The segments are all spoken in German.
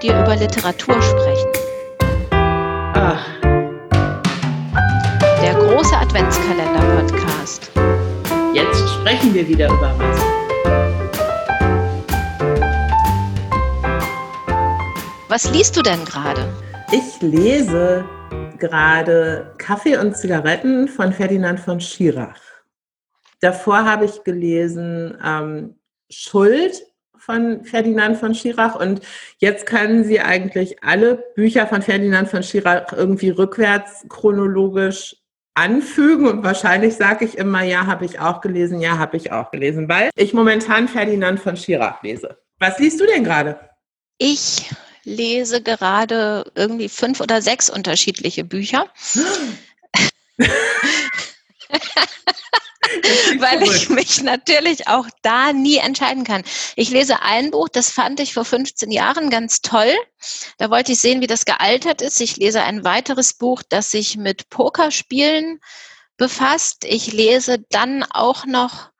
mit dir über Literatur sprechen. Ach, Der große Adventskalender-Podcast. jetzt sprechen wir wieder über was. Was liest du denn gerade? Ich lese gerade Kaffee und Zigaretten von Ferdinand von Schirach. Davor habe ich gelesen ähm, Schuld von Ferdinand von Schirach und jetzt können Sie eigentlich alle Bücher von Ferdinand von Schirach irgendwie rückwärts chronologisch anfügen und wahrscheinlich sage ich immer, ja, habe ich auch gelesen, ja, habe ich auch gelesen, weil ich momentan Ferdinand von Schirach lese. Was liest du denn gerade? Ich lese gerade irgendwie fünf oder sechs unterschiedliche Bücher, weil ich mich natürlich auch da nie entscheiden kann. Ich lese ein Buch, das fand ich vor 15 Jahren ganz toll. Da wollte ich sehen, wie das gealtert ist. Ich lese ein weiteres Buch, das sich mit Pokerspielen befasst. Ich lese dann auch noch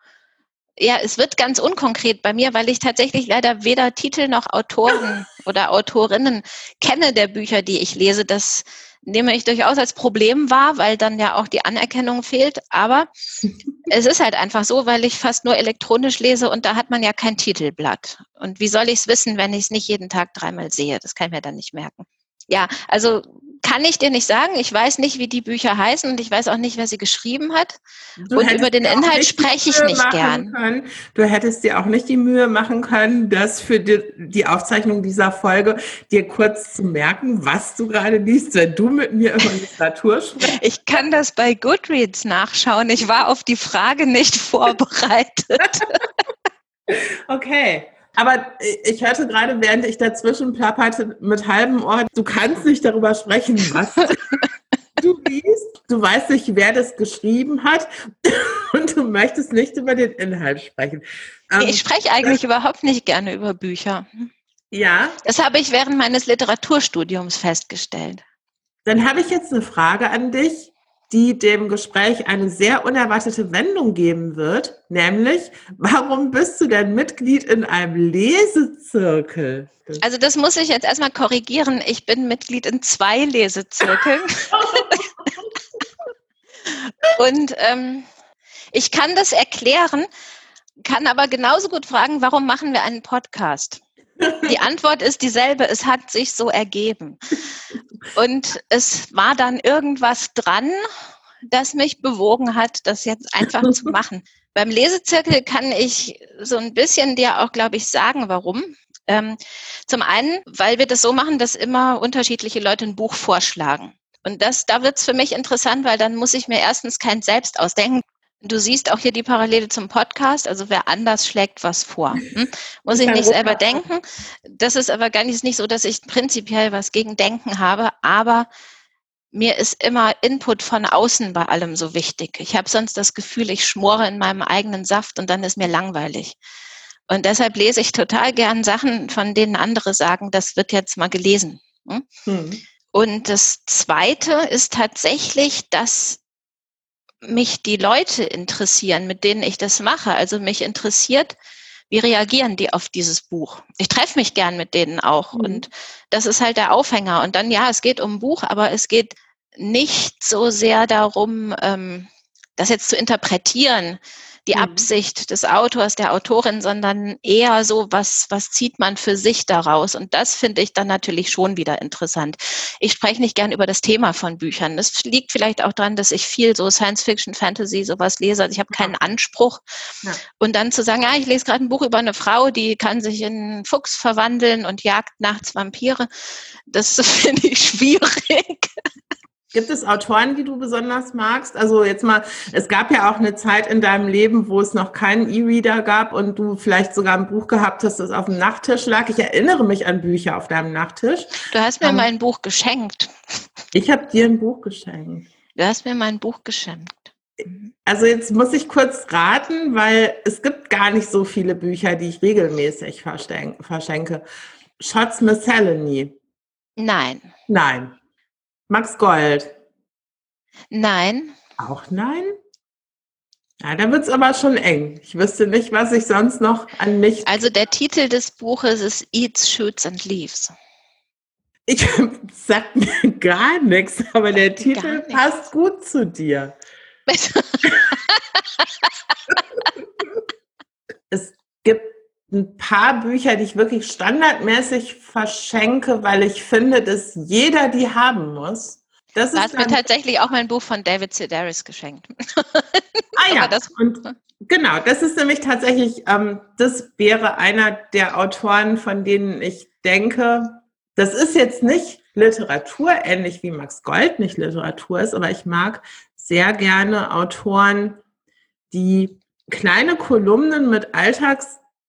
ja, es wird ganz unkonkret bei mir, weil ich tatsächlich leider weder Titel noch Autoren oder Autorinnen kenne der Bücher, die ich lese. Das nehme ich durchaus als Problem wahr, weil dann ja auch die Anerkennung fehlt. Aber es ist halt einfach so, weil ich fast nur elektronisch lese und da hat man ja kein Titelblatt. Und wie soll ich es wissen, wenn ich es nicht jeden Tag dreimal sehe? Das kann ich mir dann nicht merken. Ja, also kann ich dir nicht sagen. Ich weiß nicht, wie die Bücher heißen und ich weiß auch nicht, wer sie geschrieben hat. Du und über den Inhalt spreche ich nicht gern. Können. Du hättest dir auch nicht die Mühe machen können, das für die, die Aufzeichnung dieser Folge dir kurz zu merken, was du gerade liest, wenn du mit mir über Literatur sprichst. Ich kann das bei Goodreads nachschauen. Ich war auf die Frage nicht vorbereitet. Okay. Aber ich hörte gerade, während ich dazwischen plapperte mit halbem Ohr, du kannst nicht darüber sprechen, was du liest. Du weißt nicht, wer das geschrieben hat und du möchtest nicht über den Inhalt sprechen. Ähm, Ich spreche eigentlich überhaupt nicht gerne über Bücher. ja, Das habe ich während meines Literaturstudiums festgestellt. Dann habe ich jetzt eine Frage an dich, die dem Gespräch eine sehr unerwartete Wendung geben wird, nämlich, warum bist du denn Mitglied in einem Lesezirkel? Also das muss ich jetzt erstmal korrigieren. Ich bin Mitglied in zwei Lesezirkeln. Und ähm, ich kann das erklären, kann aber genauso gut fragen, warum machen wir einen Podcast? Die Antwort ist dieselbe, es hat sich so ergeben. Und es war dann irgendwas dran, das mich bewogen hat, das jetzt einfach zu machen. Beim Lesezirkel kann ich so ein bisschen dir auch, glaube ich, sagen, warum. Ähm, zum einen, weil wir das so machen, dass immer unterschiedliche Leute ein Buch vorschlagen. Und das, da wird es für mich interessant, weil dann muss ich mir erstens kein Selbst ausdenken. Du siehst auch hier die Parallele zum Podcast, also wer anders schlägt was vor. Hm? Muss ich nicht selber denken. Das ist aber gar nicht, nicht so, dass ich prinzipiell was gegen Denken habe, aber mir ist immer Input von außen bei allem so wichtig. Ich habe sonst das Gefühl, ich schmore in meinem eigenen Saft und dann ist mir langweilig. Und deshalb lese ich total gern Sachen, von denen andere sagen, das wird jetzt mal gelesen. Hm? Hm. Und das Zweite ist tatsächlich, dass mich die Leute interessieren, mit denen ich das mache. Also mich interessiert, wie reagieren die auf dieses Buch. Ich treffe mich gern mit denen auch. Mhm. Und das ist halt der Aufhänger. Und dann, ja, es geht um ein Buch, aber es geht nicht so sehr darum, ähm, das jetzt zu interpretieren, die Mhm. Absicht des Autors, der Autorin, sondern eher so, was, was zieht man für sich daraus? Und das finde ich dann natürlich schon wieder interessant. Ich spreche nicht gern über das Thema von Büchern. Das liegt vielleicht auch daran, dass ich viel so Science Fiction, Fantasy, sowas lese. Also ich habe keinen Anspruch. Ja. Und dann zu sagen, ja, ich lese gerade ein Buch über eine Frau, die kann sich in einen Fuchs verwandeln und jagt nachts Vampire, das finde ich schwierig. Gibt es Autoren, die du besonders magst? Also jetzt mal, es gab ja auch eine Zeit in deinem Leben, wo es noch keinen E-Reader gab und du vielleicht sogar ein Buch gehabt hast, das auf dem Nachttisch lag. Ich erinnere mich an Bücher auf deinem Nachttisch. Du hast mir Ähm. mein Buch geschenkt. Ich habe dir ein Buch geschenkt. Du hast mir mein Buch geschenkt. Also jetzt muss ich kurz raten, weil es gibt gar nicht so viele Bücher, die ich regelmäßig verschenk- verschenke. Shots Miscellany. Nein, Nein. Max Gold. nein. Auch nein? Ja, da wird's aber schon eng. Ich wüsste nicht, was ich sonst noch an mich. Also der Titel des Buches ist Eats, Shoots and Leaves. Ich sag mir gar nichts, aber der Titel passt gut zu dir. es gibt ein paar Bücher, die ich wirklich standardmäßig verschenke, weil ich finde, dass jeder die haben muss. Das du hast mir tatsächlich auch mein Buch von David Sedaris geschenkt. Ah ja, das, und genau, das ist nämlich tatsächlich, ähm, das wäre einer der Autoren, von denen ich denke, das ist jetzt nicht Literatur, ähnlich wie Max Gold nicht Literatur ist, aber ich mag sehr gerne Autoren, die kleine Kolumnen mit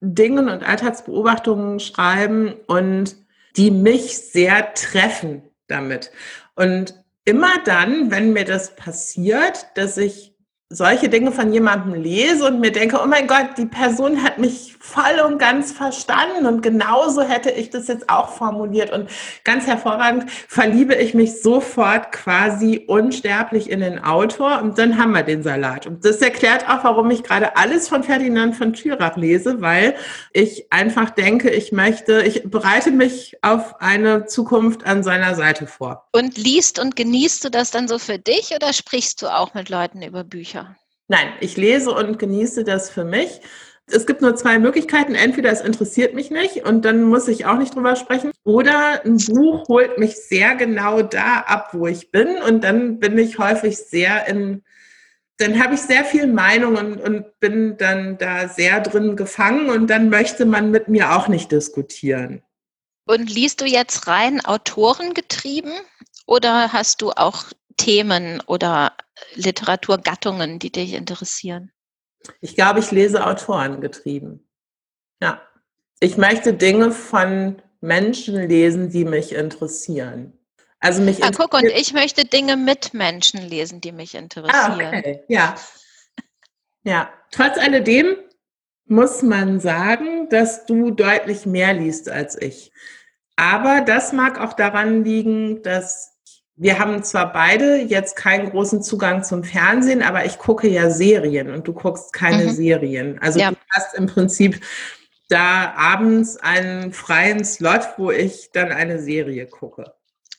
Alltagsdingen und Alltagsbeobachtungen schreiben und die mich sehr treffen damit. Und immer dann, wenn mir das passiert, dass ich solche Dinge von jemandem lese und mir denke, oh mein Gott, die Person hat mich voll und ganz verstanden und genauso hätte ich das jetzt auch formuliert und ganz hervorragend verliebe ich mich sofort quasi unsterblich in den Autor und dann haben wir den Salat. Und das erklärt auch, warum ich gerade alles von Ferdinand von Thürach lese, weil ich einfach denke, ich möchte, ich bereite mich auf eine Zukunft an seiner Seite vor. Und liest und genießt du das dann so für dich oder sprichst du auch mit Leuten über Bücher? Nein, ich lese und genieße das für mich. Es gibt nur zwei Möglichkeiten. Entweder es interessiert mich nicht und dann muss ich auch nicht drüber sprechen. Oder ein Buch holt mich sehr genau da ab, wo ich bin. Und dann bin ich häufig sehr in, dann habe ich sehr viel Meinung und, und bin dann da sehr drin gefangen und dann möchte man mit mir auch nicht diskutieren. Und liest du jetzt rein autorengetrieben oder hast du auch Themen oder Literaturgattungen, die dich interessieren? Ich glaube, ich lese Autoren getrieben. Ja. Ich möchte Dinge von Menschen lesen, die mich interessieren. Also mich ah, guck, und ich möchte Dinge mit Menschen lesen, die mich interessieren. Ah, okay. Ja. Ja. Trotz alledem muss man sagen, dass du deutlich mehr liest als ich. Aber das mag auch daran liegen, dass wir haben zwar beide jetzt keinen großen Zugang zum Fernsehen, aber ich gucke ja Serien und du guckst keine mhm. Serien. Also ja. du hast im Prinzip da abends einen freien Slot, wo ich dann eine Serie gucke.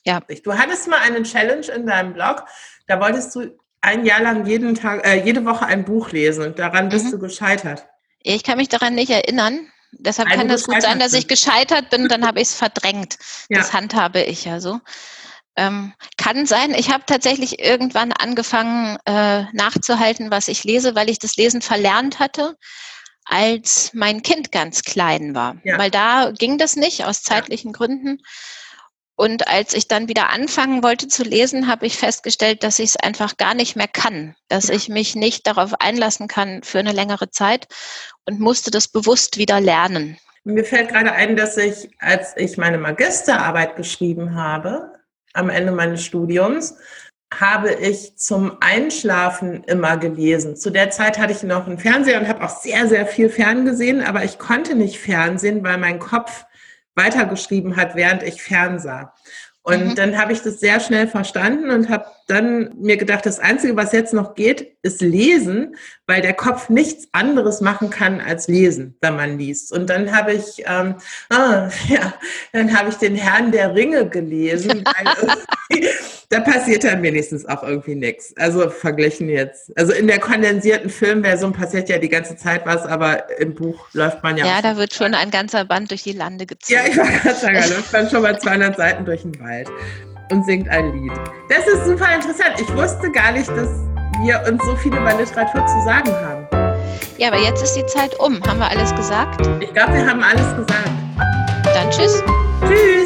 Ja. Du hattest mal eine Challenge in deinem Blog, da wolltest du ein Jahr lang jeden Tag, äh, jede Woche ein Buch lesen und daran bist mhm. du gescheitert. Ich kann mich daran nicht erinnern. Deshalb Weil kann das gut sein, dass ich gescheitert bin, dann habe ich es verdrängt. Ja. Das handhabe ich ja so. Ähm, kann sein. Ich habe tatsächlich irgendwann angefangen äh, nachzuhalten, was ich lese, weil ich das Lesen verlernt hatte, als mein Kind ganz klein war. Ja. Weil da ging das nicht aus zeitlichen ja. Gründen. Und als ich dann wieder anfangen wollte zu lesen, habe ich festgestellt, dass ich es einfach gar nicht mehr kann, dass ich mich nicht darauf einlassen kann für eine längere Zeit und musste das bewusst wieder lernen. Mir fällt gerade ein, dass ich, als ich meine Magisterarbeit geschrieben habe, am Ende meines Studiums, habe ich zum Einschlafen immer gelesen. Zu der Zeit hatte ich noch einen Fernseher und habe auch sehr, sehr viel ferngesehen, aber ich konnte nicht fernsehen, weil mein Kopf weitergeschrieben hat, während ich fernsah. Und mhm. dann habe ich das sehr schnell verstanden und habe dann mir gedacht, das Einzige, was jetzt noch geht, ist lesen, weil der Kopf nichts anderes machen kann als lesen, wenn man liest. Und dann habe ich, ähm, ah, ja, dann habe ich den Herrn der Ringe gelesen, weil da passiert dann wenigstens auch irgendwie nichts. Also verglichen jetzt. Also in der kondensierten Filmversion passiert ja die ganze Zeit was, aber im Buch läuft man ja. Ja, da wird schon ein ganzer Band durch die Lande gezogen. Ja, ich war gerade sagen, da läuft man schon mal 200 Seiten durch den Wald und singt ein Lied. Das ist super interessant. Ich wusste gar nicht, dass wir uns so viel über Literatur zu sagen haben. Ja, aber jetzt ist die Zeit um. Haben wir alles gesagt? Ich glaube, wir haben alles gesagt. Dann tschüss. Tschüss.